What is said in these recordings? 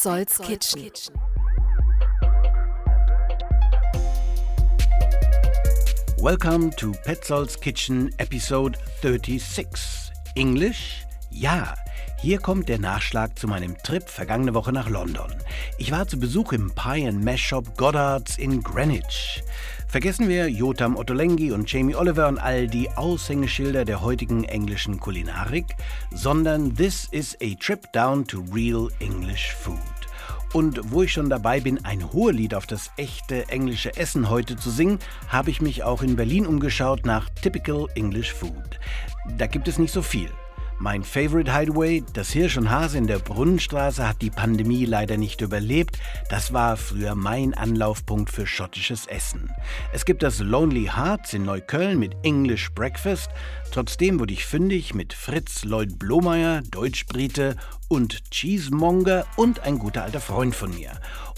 Petzolds Kitchen. Welcome to Petzolds Kitchen Episode 36. English? Ja. Hier kommt der Nachschlag zu meinem Trip vergangene Woche nach London. Ich war zu Besuch im Pie and Mash Shop Goddard's in Greenwich. Vergessen wir Jotam Ottolenghi und Jamie Oliver und all die Aushängeschilder der heutigen englischen Kulinarik, sondern this is a trip down to real English food. Und wo ich schon dabei bin, ein Hohelied auf das echte englische Essen heute zu singen, habe ich mich auch in Berlin umgeschaut nach Typical English Food. Da gibt es nicht so viel. Mein Favorite Hideaway, das Hirsch und Hase in der Brunnenstraße, hat die Pandemie leider nicht überlebt. Das war früher mein Anlaufpunkt für schottisches Essen. Es gibt das Lonely Hearts in Neukölln mit English Breakfast. Trotzdem wurde ich fündig mit Fritz Lloyd Blomeyer, Deutschbrite und Cheesemonger und ein guter alter Freund von mir.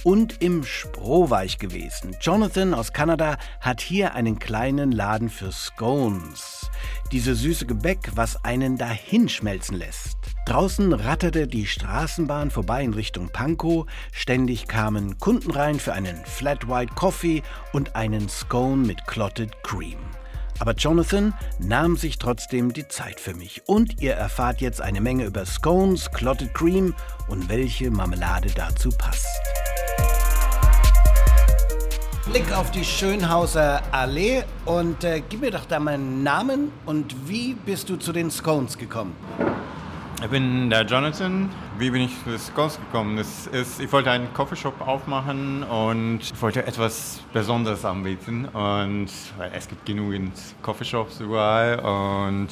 Und im Spro war ich gewesen. Jonathan aus Kanada hat hier einen kleinen Laden für Scones. Diese süße Gebäck, was einen dahinschmelzen lässt. Draußen ratterte die Straßenbahn vorbei in Richtung Pankow. Ständig kamen Kunden rein für einen Flat White Coffee und einen Scone mit Clotted Cream. Aber Jonathan nahm sich trotzdem die Zeit für mich. Und ihr erfahrt jetzt eine Menge über Scones, Clotted Cream und welche Marmelade dazu passt. Blick auf die Schönhauser Allee und äh, gib mir doch da mal einen Namen und wie bist du zu den Scones gekommen? Ich bin der Jonathan. Wie bin ich zu Scones gekommen? Das ist, ich wollte einen Coffeeshop aufmachen und ich wollte etwas Besonderes anbieten. Und es gibt genügend Coffeeshops überall. Und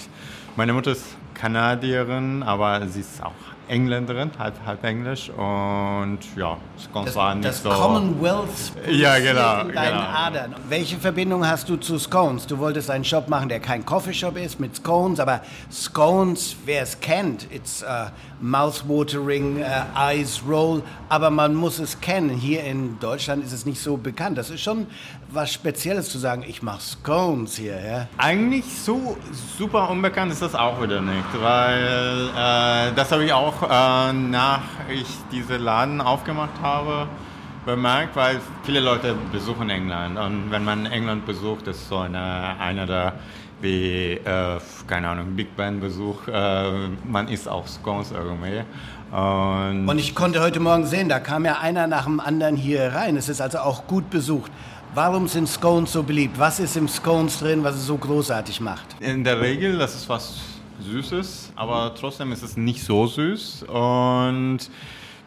meine Mutter ist Kanadierin, aber sie ist auch Engländerin, halb, halb Englisch und ja, Scones Das, waren nicht das so... Commonwealth Ja, genau, in deinen genau. Adern. Welche Verbindung hast du zu Scones? Du wolltest einen Shop machen, der kein Coffeeshop ist mit Scones, aber Scones, wer es kennt, it's uh, mouthwatering, uh, eyes roll, aber man muss es kennen. Hier in Deutschland ist es nicht so bekannt. Das ist schon was Spezielles zu sagen, ich mache Scones hier. Ja? Eigentlich so super unbekannt ist das auch wieder nicht, weil äh, das habe ich auch äh, nach ich diesen Laden aufgemacht habe bemerkt, weil viele Leute besuchen England und wenn man England besucht, ist so eine, einer der wie, äh, keine Ahnung, Big Band Besuch, äh, man isst auch Scones irgendwie. Und, Und ich konnte heute Morgen sehen, da kam ja einer nach dem anderen hier rein. Es ist also auch gut besucht. Warum sind Scones so beliebt? Was ist im Scones drin, was es so großartig macht? In der Regel, das ist was Süßes, aber trotzdem ist es nicht so süß und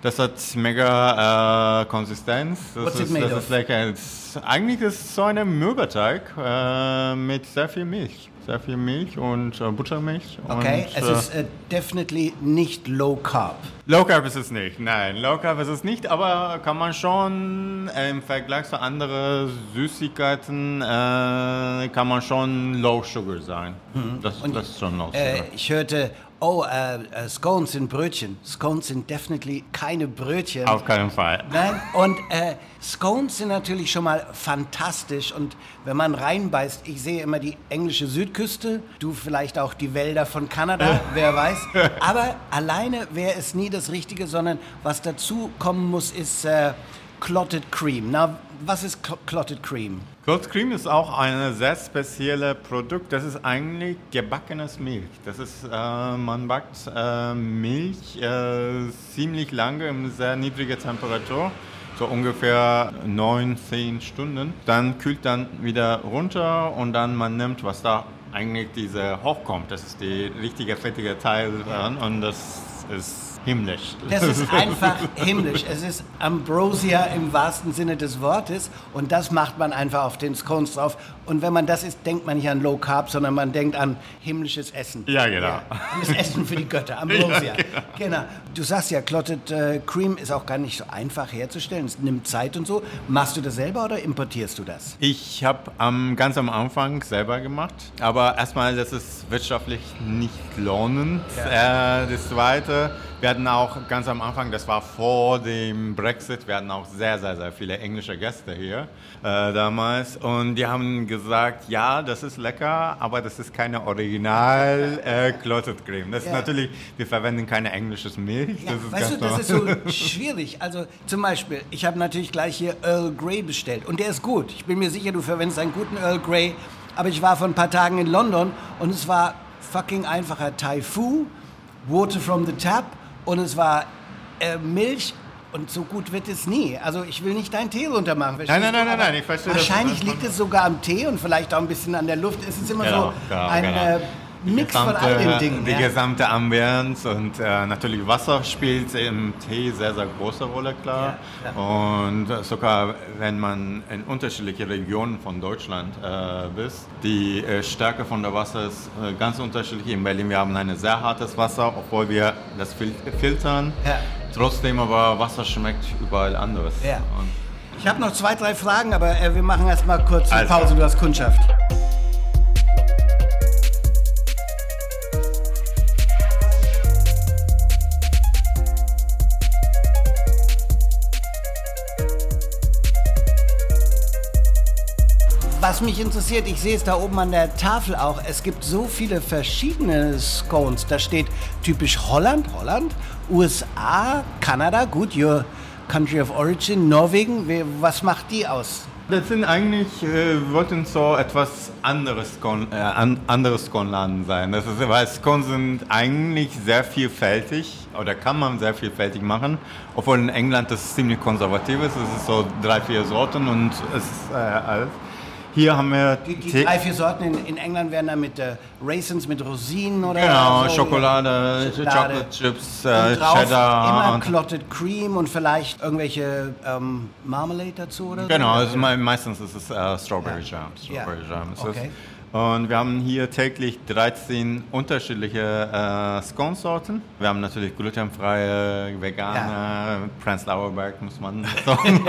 das hat mega äh, Konsistenz. Das What's it ist, das ist lecker. Eigentlich ist es so ein Mürbeteig äh, mit sehr viel Milch. Sehr viel Milch und äh, Buttermilch. Okay, und, es äh, ist äh, definitely nicht low carb. Low Carb ist es nicht, nein, Low Carb ist es nicht, aber kann man schon äh, im Vergleich zu anderen Süßigkeiten äh, kann man schon Low Sugar sein. Das, das ist schon Low Sugar. Äh, ich hörte, oh, äh, äh, Scones sind Brötchen. Scones sind definitely keine Brötchen. Auf keinen Fall. Nein, und äh, Scones sind natürlich schon mal fantastisch und wenn man reinbeißt, ich sehe immer die englische Südküste, du vielleicht auch die Wälder von Kanada, wer weiß. Aber alleine wäre es nie das Richtige, sondern was dazu kommen muss, ist äh, Clotted Cream. Na, was ist Cl Clotted Cream? Cold Cream ist auch ein sehr spezielles Produkt. Das ist eigentlich gebackenes Milch. Das ist, äh, man backt äh, Milch äh, ziemlich lange in sehr niedriger Temperatur, so ungefähr 9, 10 Stunden. Dann kühlt dann wieder runter und dann man nimmt, was da eigentlich diese hochkommt. Das ist die richtige fettige Teil und das ist himmlisch. Das ist einfach himmlisch. Es ist Ambrosia im wahrsten Sinne des Wortes und das macht man einfach auf den Scones drauf. Und wenn man das isst, denkt man nicht an Low Carb, sondern man denkt an himmlisches Essen. Ja, genau. Das Essen für die Götter, Ambrosia. Ja, genau. genau. Du sagst ja, Clotted äh, Cream ist auch gar nicht so einfach herzustellen. Es nimmt Zeit und so. Machst du das selber oder importierst du das? Ich habe am ganz am Anfang selber gemacht, aber erstmal, das ist wirtschaftlich nicht lohnend. Äh, das Zweite. Wir hatten auch ganz am Anfang, das war vor dem Brexit, wir hatten auch sehr, sehr, sehr viele englische Gäste hier äh, damals. Und die haben gesagt, ja, das ist lecker, aber das ist keine Original äh, Clotted Cream. Das Ja. ist natürlich, wir verwenden keine englisches Milch. Ja, das ist weißt du, das ist so schwierig. Also zum Beispiel, ich habe natürlich gleich hier Earl Grey bestellt und der ist gut. Ich bin mir sicher, du verwendest einen guten Earl Grey. Aber ich war vor ein paar Tagen in London und es war fucking einfacher Thai Fu, Water from the Tap und es war äh, Milch. Und so gut wird es nie. Also ich will nicht deinen Tee runtermachen. nein, nein, nein, Aber nein, ich verstehe das. Wahrscheinlich liegt es sogar am Tee und vielleicht auch ein bisschen an der Luft. Es ist immer Genau, so genau, ein genau. äh, Mix von all den Dingen. Die ja. gesamte Ambiance und äh, natürlich Wasser spielt im Tee sehr, sehr große Rolle, klar. Ja, Und sogar wenn man in unterschiedliche Regionen von Deutschland äh, bist, die äh, Stärke von der Wasser ist äh, ganz unterschiedlich. In Berlin wir haben ein sehr hartes Wasser, obwohl wir das fil filtern. Trotzdem aber Wasser schmeckt überall anders. Ich habe noch zwei, drei Fragen, aber äh, wir machen erst mal kurz eine Alles Pause. Du hast Kundschaft. Was mich interessiert, ich sehe es da oben an der Tafel auch, es gibt so viele verschiedene Scones. Da steht typisch Holland, Holland, USA, Kanada, gut, your country of origin, Norwegen. Was macht die aus? Das sind eigentlich, äh, wollten so etwas anderes, Scone- äh, sein. Das ist, weil Scones sind eigentlich sehr vielfältig oder kann man sehr vielfältig machen, obwohl in England das ziemlich konservativ ist. Es ist so drei, vier Sorten und es ist äh, alles. Hier haben wir Die, die drei, vier Sorten in, in England werden dann mit äh, Raisins, mit Rosinen oder Genau, so. Schokolade, Schokolade. Chocolate Chips, äh, drauf Cheddar. immer Clotted Cream und vielleicht irgendwelche ähm, Marmalade dazu oder so? Genau, also me- meistens ist es äh, Strawberry Ja. Jam. Ja. Strawberry Jam ist Okay. es. Und wir haben hier täglich 13 unterschiedliche äh, Scone-Sorten. Wir haben natürlich glutenfreie, vegane, Prenzlauer Berg muss man sagen.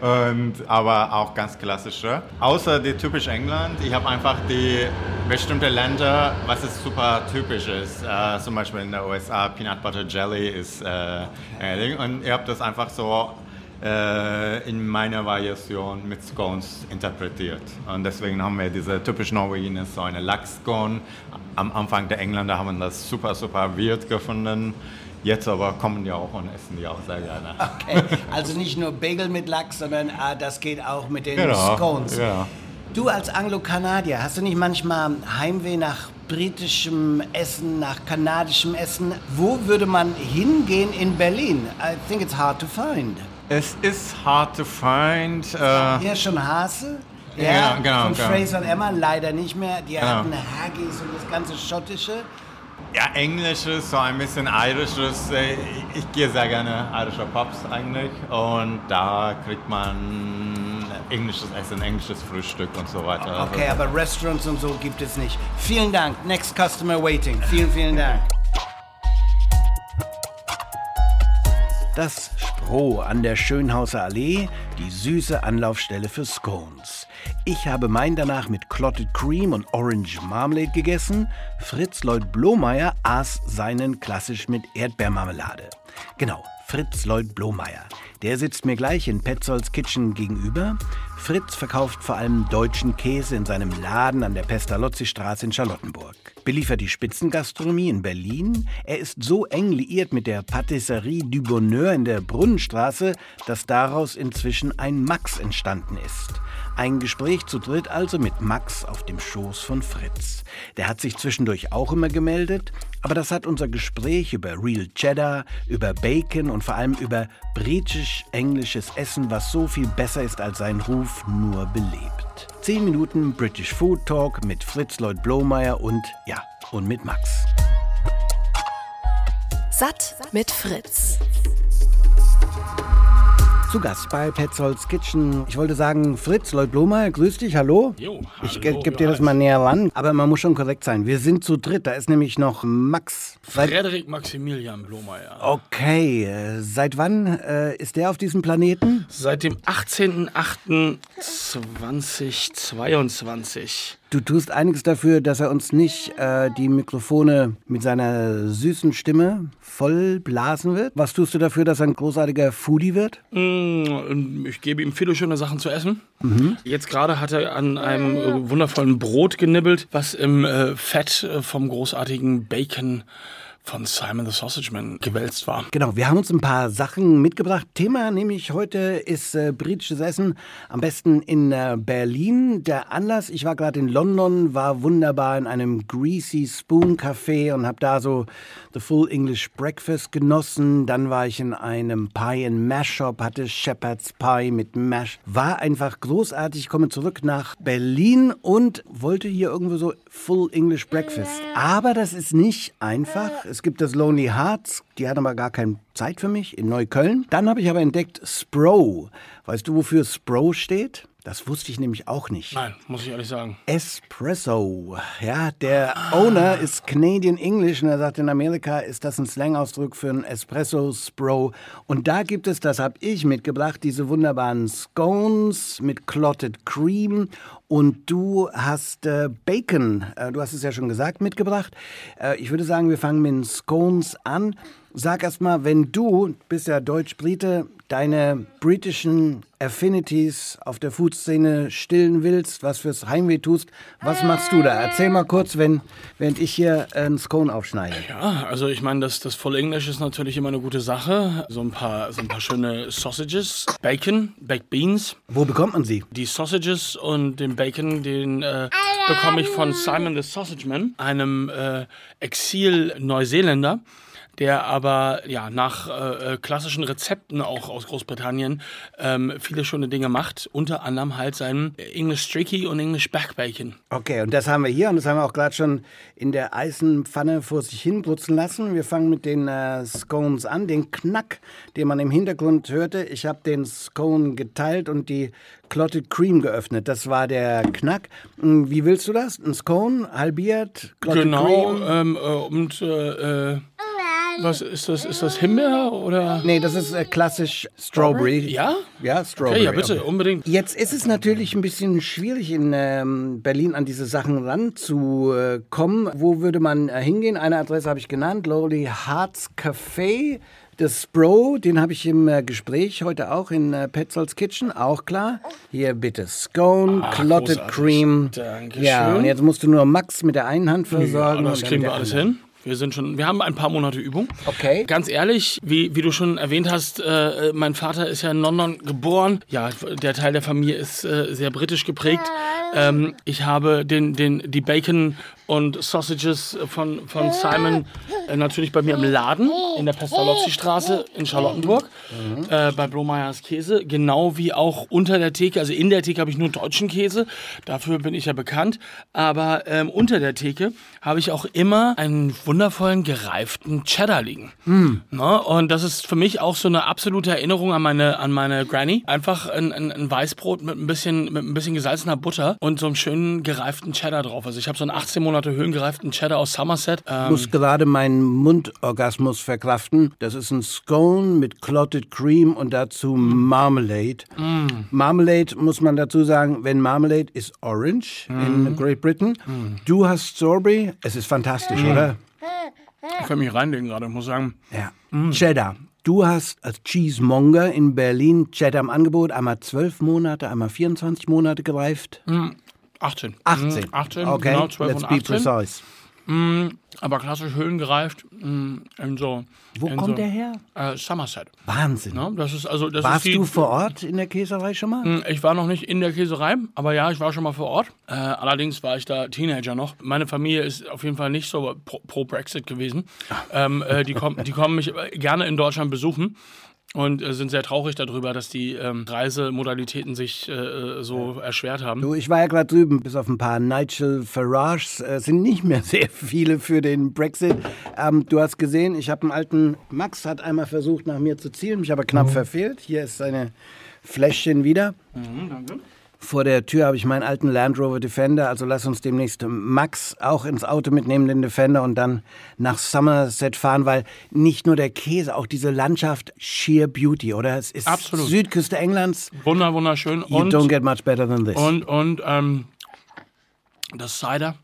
Und, aber auch ganz klassische. Außer die typisch England. Ich habe einfach die bestimmte Länder, was es super typisch ist. Äh, zum Beispiel in den USA Peanut Butter Jelly ist äh. Und ihr habt das einfach so äh, in meiner Variation mit Scones interpretiert. Und deswegen haben wir diese typisch Norwegen ist so eine Lachs-Scone. Am Anfang der Engländer haben das super, super weird gefunden. Jetzt aber kommen die auch und essen die auch sehr gerne. Okay, also nicht nur Bagel mit Lachs, sondern ah, das geht auch mit den Genau, Scones. ja. Du als Anglo-Kanadier, hast du nicht manchmal Heimweh nach britischem Essen, nach kanadischem Essen? Wo würde man hingehen in Berlin? I think it's hard to find. Es ist hard to find. Äh, Hier schon Hase? Ja, genau, Von genau. Fraser und Emma leider nicht mehr. Die Genau. hatten Haggis und das ganze Schottische. ja, Englisches, so ein bisschen Irisches. Äh, Ich gehe sehr gerne irische Pubs eigentlich. Und da kriegt man englisches Essen, englisches Frühstück und so weiter. Also Okay, aber Restaurants und so gibt es nicht. Vielen Dank. Next customer waiting. Vielen, vielen Dank. Das Spro an der Schönhauser Allee, die süße Anlaufstelle für Scones. Ich habe mein danach mit Clotted Cream und Orange Marmalade gegessen. Fritz Lloyd Blomeyer aß seinen klassisch mit Erdbeermarmelade. Genau, Fritz Lloyd Blomeyer. Der sitzt mir gleich in Petzolds Kitchen gegenüber. Fritz verkauft vor allem deutschen Käse in seinem Laden an der Pestalozzi-Straße in Charlottenburg. Beliefert die Spitzengastronomie in Berlin. Er ist so eng liiert mit der Patisserie du Bonheur in der Brunnenstraße, dass daraus inzwischen ein Max entstanden ist. Ein Gespräch zu dritt also mit Max auf dem Schoß von Fritz. Der hat sich zwischendurch auch immer gemeldet, aber das hat unser Gespräch über Real Cheddar, über Bacon und vor allem über britisch-englisches Essen, was so viel besser ist als sein Ruf, nur belebt. Zehn Minuten British Food Talk mit Fritz Lloyd Blomeyer und, ja, und mit Max. Satt mit Fritz. Zu Gast bei Petzolds Kitchen. Ich wollte sagen, Fritz Lloyd Blomeyer, grüß dich, hallo. Jo, Ich hallo, ge- gebe dir das mal näher ran, aber man muss schon korrekt sein. Wir sind zu dritt, da ist nämlich noch Max. Seit, Frederik Maximilian Blomeyer. okay, äh, seit wann äh, ist der auf diesem Planeten? Seit dem 18.08.2022. Du tust einiges dafür, dass er uns nicht äh, die Mikrofone mit seiner süßen Stimme voll blasen wird. Was tust du dafür, dass er ein großartiger Foodie wird? Mm, Ich gebe ihm viele schöne Sachen zu essen. Jetzt gerade hat er an einem äh, wundervollen Brot genibbelt, was im äh, Fett äh, vom großartigen Bacon von Simon the Sausage Man gewälzt war. Genau, wir haben uns ein paar Sachen mitgebracht. Thema nämlich heute ist äh, britisches Essen, am besten in äh, Berlin. Der Anlass, ich war gerade in London, war wunderbar in einem Greasy Spoon Café und habe da so The Full English Breakfast genossen. Dann war ich in einem Pie and Mash Shop, hatte Shepherd's Pie mit Mash. War einfach großartig. Ich komme zurück nach Berlin und wollte hier irgendwo so Full English Breakfast. Aber das ist nicht einfach. Es gibt das Lonely Hearts, die hat aber gar keine Zeit für mich, in Neukölln. Dann habe ich aber entdeckt Spro. Weißt du, wofür Spro steht? Das wusste ich nämlich auch nicht. Nein, muss ich ehrlich sagen. Espresso. Ja, der Owner ist Canadian English und er sagt, in Amerika ist das ein Slangausdruck für ein Espresso Spro. Und da gibt es, das habe ich mitgebracht, diese wunderbaren Scones mit Clotted Cream. Und du hast äh, Bacon, äh, du hast es ja schon gesagt, mitgebracht. Äh, ich würde sagen, wir fangen mit den Scones an. Sag erst mal, wenn du, bist ja Deutsch-Brite, deine britischen Affinities auf der Food-Szene stillen willst, was fürs Heimweh tust, was machst du da? Erzähl mal kurz, wenn, während ich hier einen Scone aufschneide. Ja, also ich meine, das, das volle Englisch ist natürlich immer eine gute Sache. So ein paar, so ein paar schöne Sausages, Bacon, Baked Beans. Wo bekommt man sie? Die Sausages und den Bacon, den äh, bekomme ich von Simon the Sausage Man, einem äh, Exil-Neuseeländer, der aber ja nach äh, äh, klassischen Rezepten auch aus Großbritannien ähm, viele schöne Dinge macht. Unter anderem halt sein English Streaky und English Back Bacon. Okay, und das haben wir hier und das haben wir auch gerade schon in der Eisenpfanne vor sich hin brutzen lassen. Wir fangen mit den äh, Scones an, den Knack, den man im Hintergrund hörte. Ich habe den Scone geteilt und die Clotted Cream geöffnet. Das war der Knack. Hm, Wie willst du das? Ein Scone, halbiert, Clotted Genau, Cream? ähm, äh, und äh, äh, was ist das? Ist das Himbeer oder? Nee, das ist äh, klassisch Strawberry. Ja? Ja, Strawberry. Okay, ja, bitte, unbedingt. Jetzt ist es natürlich ein bisschen schwierig in ähm, Berlin an diese Sachen ranzukommen. Wo würde man äh, hingehen? Eine Adresse habe ich genannt, Lowly Hearts Café. Das Bro, den habe ich im äh, Gespräch heute auch in äh, Petzolds Kitchen, auch klar. Hier bitte Scone, Ach, Clotted großartig. Cream. Dankeschön. Ja, und jetzt musst du nur Max mit der einen Hand Ja, versorgen. das und dann kriegen wir alles hin. Wir sind schon, wir haben ein paar Monate Übung. Okay. Ganz ehrlich, wie, wie du schon erwähnt hast, äh, mein Vater ist ja in London geboren. Ja, der Teil der Familie ist äh, sehr britisch geprägt. Ähm, ich habe den, den, die Bacon und Sausages von, von Simon äh, natürlich bei mir im Laden in der Pestalozzi-Straße in Charlottenburg äh, bei Blohmeyers Käse, genau wie auch unter der Theke. Also in der Theke habe ich nur deutschen Käse, dafür bin ich ja bekannt. Aber ähm, unter der Theke habe ich auch immer einen wundervollen gereiften Cheddar liegen. Ne? Und das ist für mich auch so eine absolute Erinnerung an meine, an meine Granny. Einfach ein, ein, ein Weißbrot mit ein bisschen, mit ein bisschen gesalzener Butter und so einem schönen gereiften Cheddar drauf. Also ich habe so einen 18 Monate höhengereiften Cheddar aus Somerset. Ich Ähm, muss gerade meinen Mundorgasmus verkraften. Das ist ein Scone mit Clotted Cream und dazu Marmalade. Marmalade muss man dazu sagen, wenn Marmalade ist Orange in Great Britain. Du hast Strawberry. Es ist fantastisch, oder? ich kann mich reinlegen gerade, muss sagen. Ja. Cheddar. Du hast als Cheesemonger in Berlin Cheddar im Angebot. Einmal 12 Monate, einmal 24 Monate gereift. 18. 18. Mm, 18, Okay, genau, 12 let's und be 18. precise. Aber klassisch höhengereift. mm, In so, Wo in kommt so, der her? Äh, Somerset. Wahnsinn. Ne? Das ist also, das Warst ist die, du vor Ort in der Käserei schon mal? Mm, Ich war noch nicht in der Käserei, aber ja, ich war schon mal vor Ort. Äh, allerdings war ich da Teenager noch. Meine Familie ist auf jeden Fall nicht so pro, pro Brexit gewesen. Ähm, äh, die, kommen, die kommen mich äh, gerne in Deutschland besuchen. Und äh, sind sehr traurig darüber, dass die ähm, Reisemodalitäten sich äh, äh, so erschwert haben. Du, ich war ja gerade drüben, bis auf ein paar Nigel Farages äh, sind nicht mehr sehr viele für den Brexit. Ähm, du hast gesehen, ich habe einen alten, Max hat einmal versucht nach mir zu zielen, mich aber knapp verfehlt. Hier ist seine Fläschchen wieder. danke. Vor der Tür habe ich meinen alten Land Rover Defender, also lass uns demnächst Max auch ins Auto mitnehmen, den Defender, und dann nach Somerset fahren, weil nicht nur der Käse, auch diese Landschaft, sheer beauty, oder? Es ist Absolut. Südküste Englands, Wunder, wunderschön. you Und, don't get much better than this. und, und ähm, das Cider.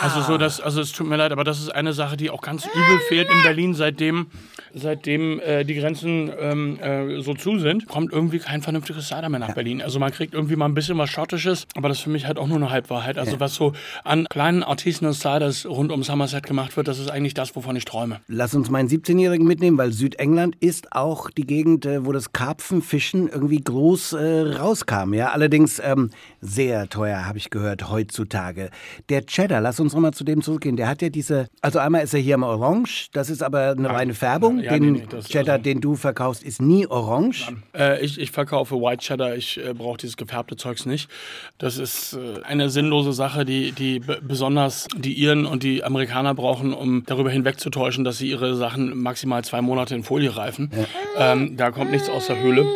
Also so das, also es tut mir leid, aber das ist eine Sache, die auch ganz übel fehlt in Berlin, seitdem, seitdem äh, die Grenzen ähm, äh, so zu sind, kommt irgendwie kein vernünftiges Cider mehr nach Berlin. Also man kriegt irgendwie mal ein bisschen was Schottisches, aber das ist für mich halt auch nur eine Halbwahrheit. Also was so an kleinen Artisanal Ciders rund um Somerset gemacht wird, das ist eigentlich das, wovon ich träume. Lass uns meinen 17-Jährigen mitnehmen, weil Südengland ist auch die Gegend, äh, wo das Karpfenfischen irgendwie groß äh, rauskam. Ja, allerdings ähm, sehr teuer, habe ich gehört, heutzutage. Der Cheddar, lass uns nochmal zu dem zurückgehen. Der hat ja diese, also einmal ist er hier im Orange, das ist aber eine reine Färbung. ja, den nee, nee, das- Cheddar, also- den du verkaufst, ist nie orange. Äh, ich, ich verkaufe White Cheddar, ich äh, brauche dieses gefärbte Zeugs nicht. Das ist äh, eine sinnlose Sache, die, die besonders die Iren und die Amerikaner brauchen, um darüber hinwegzutäuschen, dass sie ihre Sachen maximal zwei Monate in Folie reifen. Ähm, da kommt nichts aus der Höhle.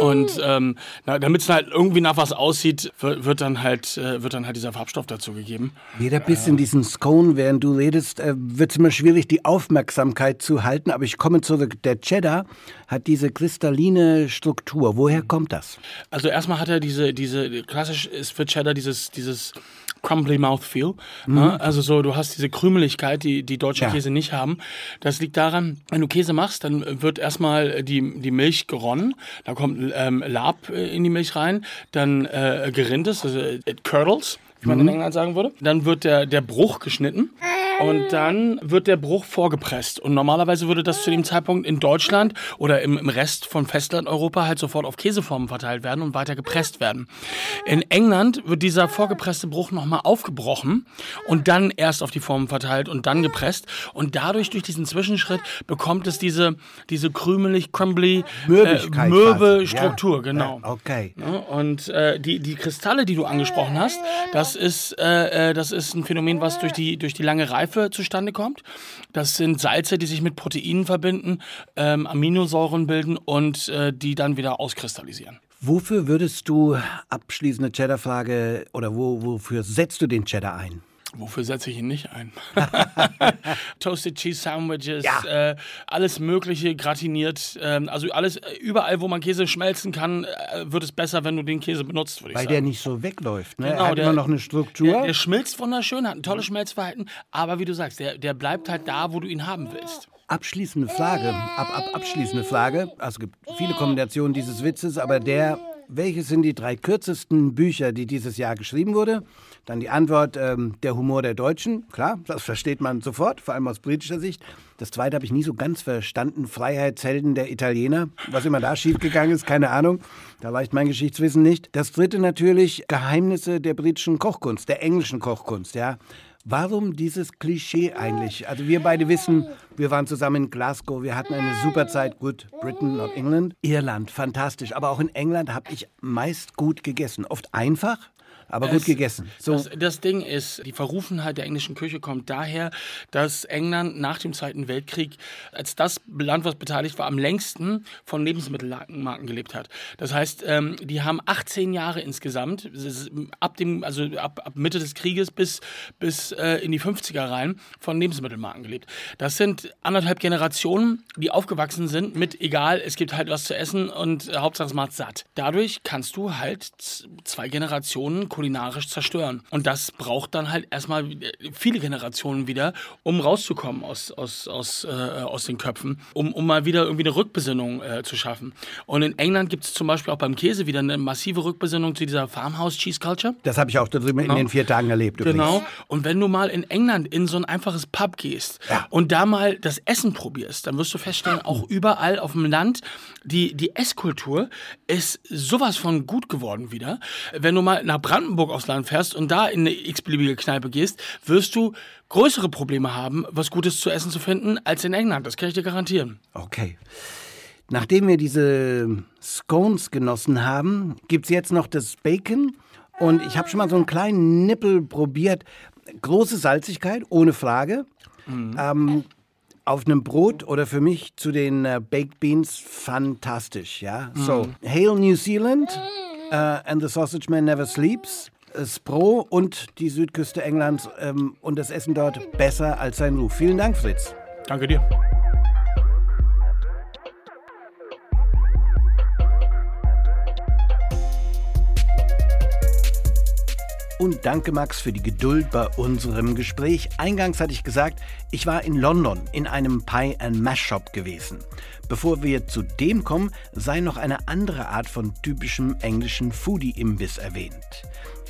Und ähm, damit es halt irgendwie nach was aussieht, wird, wird, dann halt, äh, wird dann halt dieser Farbstoff dazu gegeben. Jeder Biss in diesen Scone, während du redest, äh, wird es immer schwierig, die Aufmerksamkeit zu halten. Aber ich komme zurück. Der Cheddar hat diese kristalline Struktur. Woher kommt das? Also erstmal hat er diese, diese, klassisch ist für Cheddar dieses, dieses crumbly mouthfeel. Ne? Also so, du hast diese Krümeligkeit, die die deutsche Ja. Käse nicht haben. Das liegt daran, wenn du Käse machst, dann wird erstmal die, die Milch geronnen, da kommt ähm, Lab äh, in die Milch rein, dann äh, gerinnt es, also it curdles, wie man in England sagen würde. Dann wird der, der Bruch geschnitten. Und dann wird der Bruch vorgepresst. Und normalerweise würde das zu dem Zeitpunkt in Deutschland oder im, im Rest von Festlandeuropa halt sofort auf Käseformen verteilt werden und weiter gepresst werden. In England wird dieser vorgepresste Bruch nochmal aufgebrochen und dann erst auf die Formen verteilt und dann gepresst. Und dadurch, durch diesen Zwischenschritt, bekommt es diese, diese krümelig, crumbly, Mürbigkeit äh, mürbe. Struktur, Ja. genau. Ja, okay. Und äh, die, die Kristalle, die du angesprochen hast, das ist, äh, äh, das ist ein Phänomen, was durch die, durch die lange Reife zustande kommt. Das sind Salze, die sich mit Proteinen verbinden, ähm, Aminosäuren bilden und äh, die dann wieder auskristallisieren. Wofür würdest du, abschließende Cheddar-Frage, oder wo, wofür setzt du den Cheddar ein? Wofür setze ich ihn nicht ein? Toasted Cheese Sandwiches, Ja. äh, alles Mögliche gratiniert. ähm, also alles, äh, überall, wo man Käse schmelzen kann, äh, wird es besser, wenn du den Käse benutzt, würde ich Weil sagen. der nicht so wegläuft. Ne? Genau, er hat der- immer noch eine Struktur. Der, der schmilzt wunderschön, hat ein tolles Schmelzverhalten, aber wie du sagst, der, der bleibt halt da, wo du ihn haben willst. Abschließende Frage. Ab, ab, abschließende Frage. Also es gibt viele Kombinationen dieses Witzes, aber der, welches sind die drei kürzesten Bücher, die dieses Jahr geschrieben wurde? Dann die Antwort, ähm, der Humor der Deutschen. Klar, das versteht man sofort, vor allem aus britischer Sicht. Das zweite habe ich nie so ganz verstanden. Freiheitshelden der Italiener. Was immer da schiefgegangen ist, keine Ahnung. Da reicht mein Geschichtswissen nicht. Das dritte natürlich Geheimnisse der britischen Kochkunst, der englischen Kochkunst, ja. Warum dieses Klischee eigentlich? Also wir beide wissen, wir waren zusammen in Glasgow, wir hatten eine super Zeit. Gut, Britain, not England. Irland, fantastisch. Aber auch in England habe ich meist gut gegessen. Oft einfach, aber gut Es- gegessen. So, Das, das Ding ist, die Verrufenheit der englischen Küche kommt daher, dass England nach dem Zweiten Weltkrieg als das Land, was beteiligt war, am längsten von Lebensmittelmarken gelebt hat. Das heißt, ähm, die haben 18 Jahre insgesamt, ab, dem, also ab, ab Mitte des Krieges bis, bis äh, in die 50er rein, von Lebensmittelmarken gelebt. Das sind anderthalb Generationen, die aufgewachsen sind mit, egal, es gibt halt was zu essen und äh, Hauptsache es macht satt. Dadurch kannst du halt zwei Generationen kulinarisch zerstören. Und das braucht dann halt erstmal viele Generationen wieder, um rauszukommen aus, aus, aus, äh, aus den Köpfen, um, um mal wieder irgendwie eine Rückbesinnung äh, zu schaffen. Und in England gibt es zum Beispiel auch beim Käse wieder eine massive Rückbesinnung zu dieser Farmhouse Cheese Culture. das habe ich auch da drüben in den vier Tagen erlebt. Übrigens. Genau. Und wenn du mal in England in so ein einfaches Pub gehst und da mal das Essen probierst, dann wirst du feststellen, auch überall auf dem Land, die, die Esskultur ist sowas von gut geworden wieder. Wenn du mal nach Brandenburg aufs Land fährst und da in eine x-beliebige Kneipe gehst, wirst du größere Probleme haben, was Gutes zu essen zu finden, als in England. Das kann ich dir garantieren. Okay. Nachdem wir diese Scones genossen haben, gibt es jetzt noch das Bacon. Und ich habe schon mal so einen kleinen Nippel probiert. Große Salzigkeit, ohne Frage. Ähm, auf einem Brot oder für mich zu den äh, Baked Beans fantastisch. Ja? So, Hail New Zealand äh, and the Sausage Man Never Sleeps. Spro und die Südküste Englands ähm, und das Essen dort besser als sein Ruf. Vielen Dank, Fritz. Danke dir. Und danke, Max, für die Geduld bei unserem Gespräch. Eingangs hatte ich gesagt, ich war in London in einem Pie and Mash Shop gewesen. Bevor wir zu dem kommen, sei noch eine andere Art von typischem englischen Foodie-Imbiss erwähnt.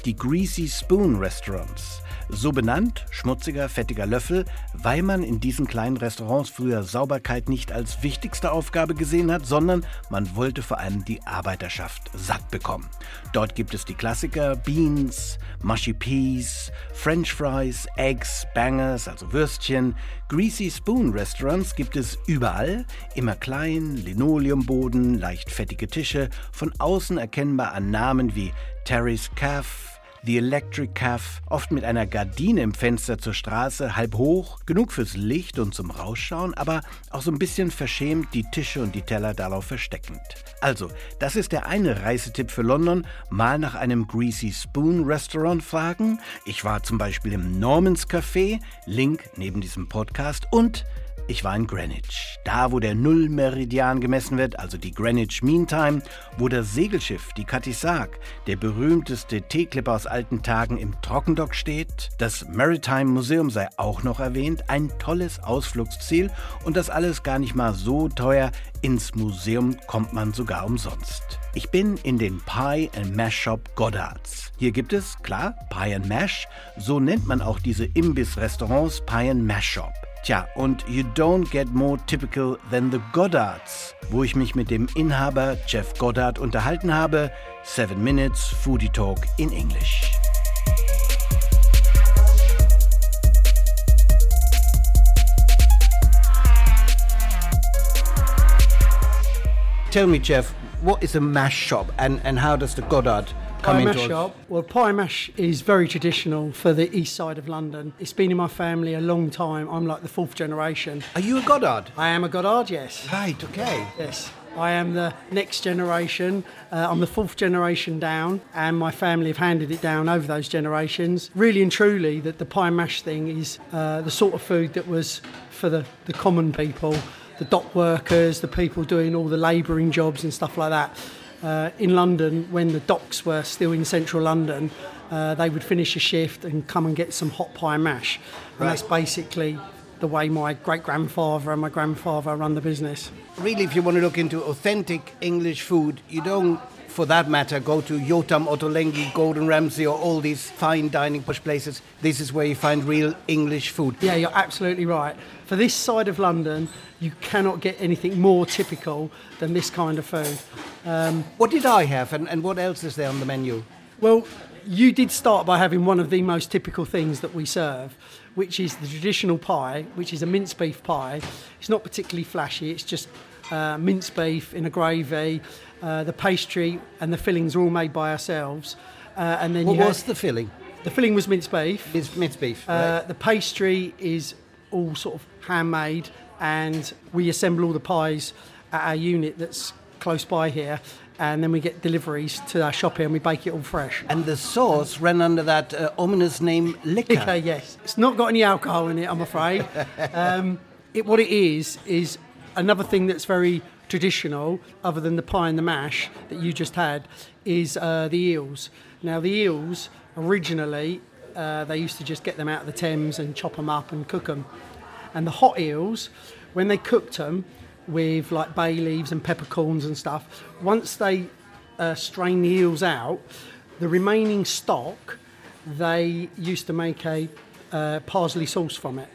Die Greasy Spoon Restaurants. So benannt, schmutziger, fettiger Löffel, weil man in diesen kleinen Restaurants früher Sauberkeit nicht als wichtigste Aufgabe gesehen hat, sondern man wollte vor allem die Arbeiterschaft satt bekommen. Dort gibt es die Klassiker Beans, Mushy Peas, French Fries, Eggs, Bangers, also Würstchen. Greasy Spoon Restaurants gibt es überall, immer klein, Linoleumboden, leicht fettige Tische, von außen erkennbar an Namen wie Terry's Calf, The Electric Calf, oft mit einer Gardine im Fenster zur Straße, halb hoch, genug fürs Licht und zum Rausschauen, aber auch so ein bisschen verschämt die Tische und die Teller darauf versteckend. Also, das ist der eine Reisetipp für London, mal nach einem Greasy Spoon Restaurant fragen. Ich war zum Beispiel im Normans Café, Link neben diesem Podcast und ich war in Greenwich, da wo der Nullmeridian gemessen wird, also die Greenwich Mean Time, wo das Segelschiff, die Katisak, der berühmteste Teeklipper aus alten Tagen im Trockendock steht. Das Maritime Museum sei auch noch erwähnt, ein tolles Ausflugsziel und das alles gar nicht mal so teuer. Ins Museum kommt man sogar umsonst. Ich bin in den Pie and Mash Shop Goddards. Hier gibt es, klar, Pie and Mash, so nennt man auch diese Imbiss-Restaurants Pie and Mash Shop. Tja, und You Don't Get More Typical Than the Goddards, wo ich mich mit dem Inhaber Jeff Goddard unterhalten habe. Seven Minutes Foodie Talk in English. Tell me, Jeff, what is a mash shop and, and how does the Goddard come Pie mash shop. Well, pie mash is very traditional for the east side of London. It's been in my family a long time. I'm like the fourth generation. Are you a Goddard? I am a Goddard, yes. Right, okay. Yes. I am the next generation. Uh, I'm the fourth generation down, and my family have handed it down over those generations. Really and truly, that the pie mash thing is uh, the sort of food that was for the, the common people, the dock workers, the people doing all the labouring jobs and stuff like that. Uh, in London, when the docks were still in central London, uh, they would finish a shift and come and get some hot pie mash. And that's basically the way my great grandfather and my grandfather run the business. Really, if you want to look into authentic English food, you don't, for that matter, go to Yotam, Ottolenghi, Gordon Ramsay, or all these fine dining push places. This is where you find real English food. Yeah, you're absolutely right. For this side of London, you cannot get anything more typical than this kind of food. Um, what did I have, and, and what else is there on the menu? Well, you did start by having one of the most typical things that we serve, which is the traditional pie, which is a mince beef pie. It's not particularly flashy, it's just uh, mince beef in a gravy. Uh, the pastry and the fillings are all made by ourselves. Uh, and then What was had- the filling? the filling was minced beef. It's minced beef, Uh, right? the pastry is all sort of handmade, and we assemble all the pies at our unit that's close by here, and then we get deliveries to our shop here and we bake it all fresh. And the sauce ran under that uh, ominous name liquor. Okay, yes, it's not got any alcohol in it, I'm afraid. um, it, what it is is another thing that's very traditional, other than the pie and the mash that you just had, is uh, the eels. Now, the eels originally uh, they used to just get them out of the Thames and chop them up and cook them. And the hot eels, when they cooked them with like bay leaves and peppercorns and stuff, once they uh, strain the eels out, the remaining stock, they used to make a uh, parsley sauce from it.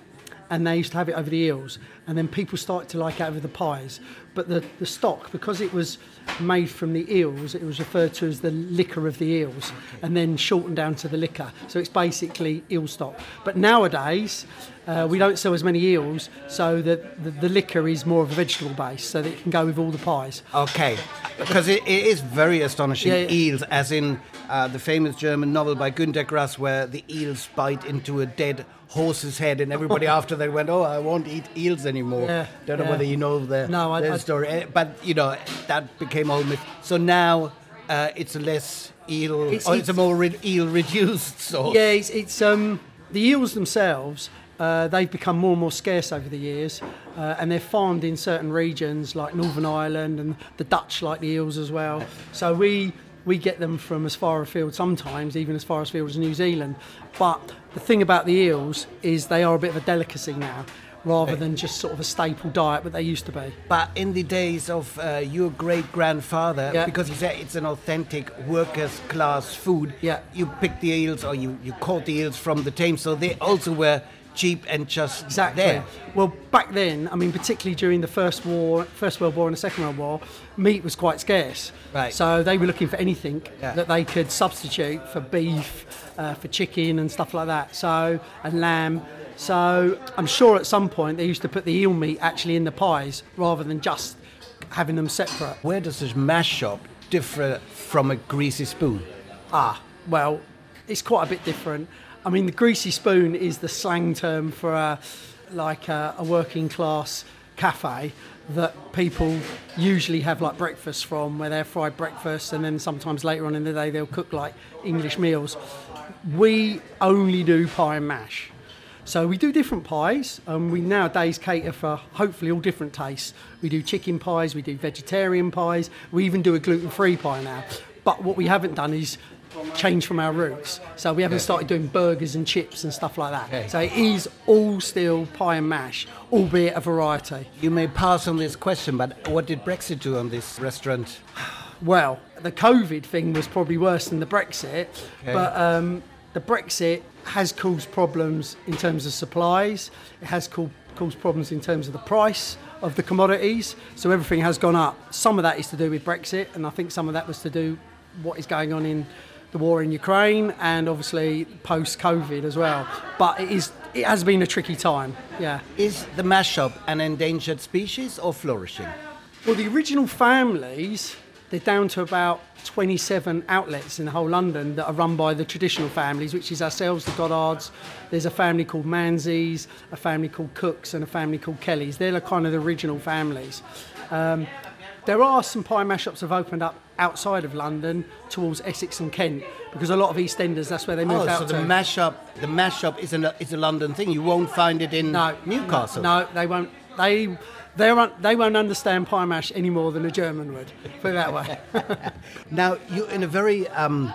And they used to have it over the eels. And then people started to like it over the pies. But the, the stock, because it was made from the eels, it was referred to as the liquor of the eels, and then shortened down to the liquor. So it's basically eel stock. But nowadays, uh, we don't sell as many eels, so the, the, the liquor is more of a vegetable base, so that it can go with all the pies. Okay, because it, it is very astonishing. Yeah, yeah. Eels, as in uh, the famous German novel by Günter Grass, where the eels bite into a dead horse's head, and everybody after that went, "Oh, I won't eat eels anymore." Yeah, Don't know yeah. whether you know the, No, I- the I- story, Eh, but you know that became old myth. So now uh, it's a less eel, It's- or it's, a more re- eel reduced sauce. Yeah, it's, it's um, the eels themselves. Uh, they've become more and more scarce over the years, uh, and they're farmed in certain regions like Northern Ireland, and the Dutch like the eels as well. So we we get them from as far afield sometimes, even as far afield as New Zealand. But the thing about the eels is they are a bit of a delicacy now, rather than just sort of a staple diet, that they used to be. But in the days of uh, your great grandfather, Yeah. because he said it's an authentic workers' class food, Yeah. you picked the eels or you, you caught the eels from the Thames, so they also were cheap and just Exactly. there. Well, back then, I mean, particularly during the First War, First World War and the Second World War, meat was quite scarce. Right. So they were looking for anything Yeah. that they could substitute for beef, uh, for chicken and stuff like that. So and lamb. So I'm sure at some point they used to put the eel meat actually in the pies rather than just having them separate. Where does this mash up differ from a greasy spoon? Ah, well, it's quite a bit different. I mean, the greasy spoon is the slang term for a, like a, a working class cafe that people usually have like breakfast from, where they have fried breakfast, and then sometimes later on in the day they'll cook like English meals. We only do pie and mash. So we do different pies, and we nowadays cater for hopefully all different tastes. We do chicken pies, we do vegetarian pies, we even do a gluten-free pie now. But what we haven't done is change from our roots. So we haven't started doing burgers and chips and stuff like that. Okay. So it is all still pie and mash, albeit a variety. You may pass on this question, but what did Brexit do on this restaurant? Well, the COVID thing was probably worse than the Brexit, but um, the Brexit has caused problems in terms of supplies. It has caused, caused problems in terms of the price of the commodities. So everything has gone up. Some of that is to do with Brexit, and I think some of that was to do what is going on in the war in Ukraine and obviously post COVID as well. But it is it has been a tricky time. Yeah. Is the mash up an endangered species or flourishing? Well, the original families, they're down to about 27 outlets in the whole London that are run by the traditional families, which is ourselves, the Goddards. There's a family called Manzies, a family called Cooks, and a family called Kellys. They're the kind of the original families. Um, there are some pie mashups that have opened up outside of London towards Essex and Kent because a lot of EastEnders, that's where they moved Oh, out so the to. mash up, the mash up is a is a London thing. You won't find it in no, Newcastle. No, they won't. They they won't, they won't understand pie mash any more than a German would. Put it that way. Now you're in a very um,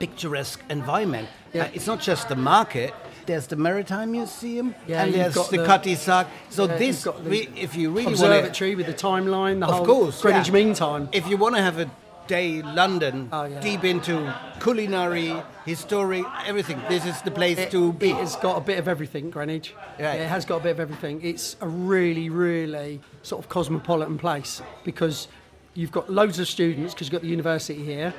picturesque environment. Yeah. Uh, it's not just the market. There's the Maritime Museum, Yeah, and there's the, the- Cutty Sark. So Yeah, this, you've got the re- if you really want to, observatory with the timeline, the of whole course, Greenwich yeah. Mean Time. If you want to have a day London, Oh, yeah. deep into culinary, history, everything, this is the place It, to be. it has got a bit of everything, Greenwich. Yeah, it has got a bit of everything. It's a really, really sort of cosmopolitan place because you've got loads of students because you've got the university here.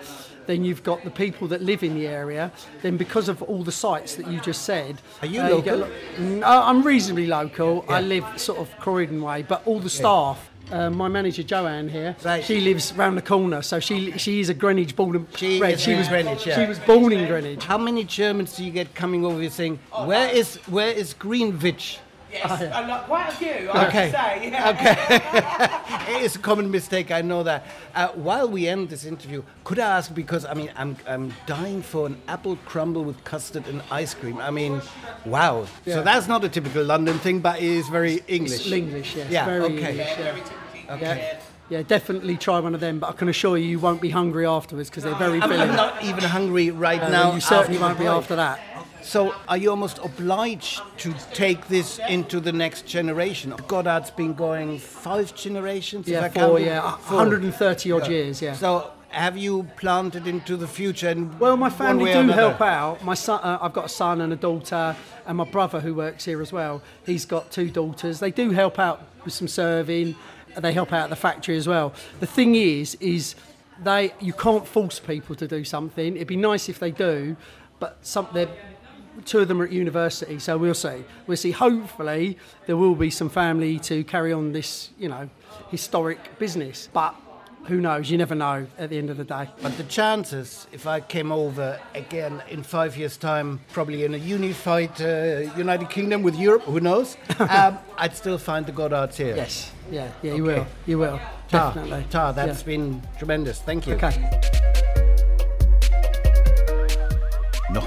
Then you've got the people that live in the area. Then because of all the sites that you just said, Are you uh, local? No, I'm reasonably local. I live sort of Croydon way, but all the staff. Uh, my manager Joanne here, Right. she lives round the corner, so she she is a Greenwich born and She bred. She was Greenwich, yeah. She was born in Greenwich. How many Germans do you get coming over here saying, "Where is where is Greenwich"? Yes, a lot, quite a few, I Okay. have to say. Yeah. Okay, it's a common mistake. I know that. Uh, while we end this interview, could I ask? Because I mean, I'm I'm dying for an apple crumble with custard and ice cream. I mean, wow. So that's not a typical London thing, but it is very English. It's English, yes. Yeah, very okay. English, yeah. Very. Okay. Yeah, definitely try one of them, but I can assure you, you won't be hungry afterwards because they're very I'm, filling. I'm not even hungry right Uh, now. you certainly won't be after that. So, are you almost obliged to take this into the next generation? Goddard's been going five generations. Yeah, it? yeah, Four. 130 odd years. Yeah. So, have you planted into the future? And Well, my family do help out. My son, uh, I've got a son and a daughter, and my brother who works here as well. He's got two daughters. They do help out with some serving. and They help out at the factory as well. The thing is, is they you can't force people to do something. It'd be nice if they do, but some they're two of them are at university, so we'll see. We'll see. Hopefully, there will be some family to carry on this, you know, historic business. But who knows? You never know. At the end of the day. But the chances, if I came over again in five years' time, probably in a unified uh, United Kingdom with Europe, who knows, um, I'd still find the Goddards here. Yes. Yeah. Yeah. You will. You will. Tar, Definitely. Tar, that's Yeah. been tremendous. Thank you. Okay.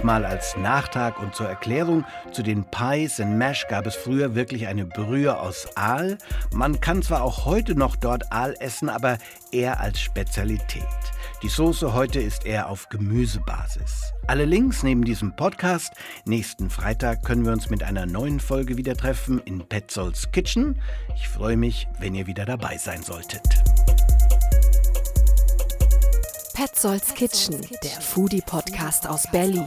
Nochmal als Nachtrag und zur Erklärung, zu den Pies and Mash gab es früher wirklich eine Brühe aus Aal. Man kann zwar auch heute noch dort Aal essen, aber eher als Spezialität. Die Soße heute ist eher auf Gemüsebasis. Alle Links neben diesem Podcast. Nächsten Freitag können wir uns mit einer neuen Folge wieder treffen in Petzolds Kitchen. Ich freue mich, wenn ihr wieder dabei sein solltet. Petzolds Kitchen, der Foodie-Podcast aus Berlin.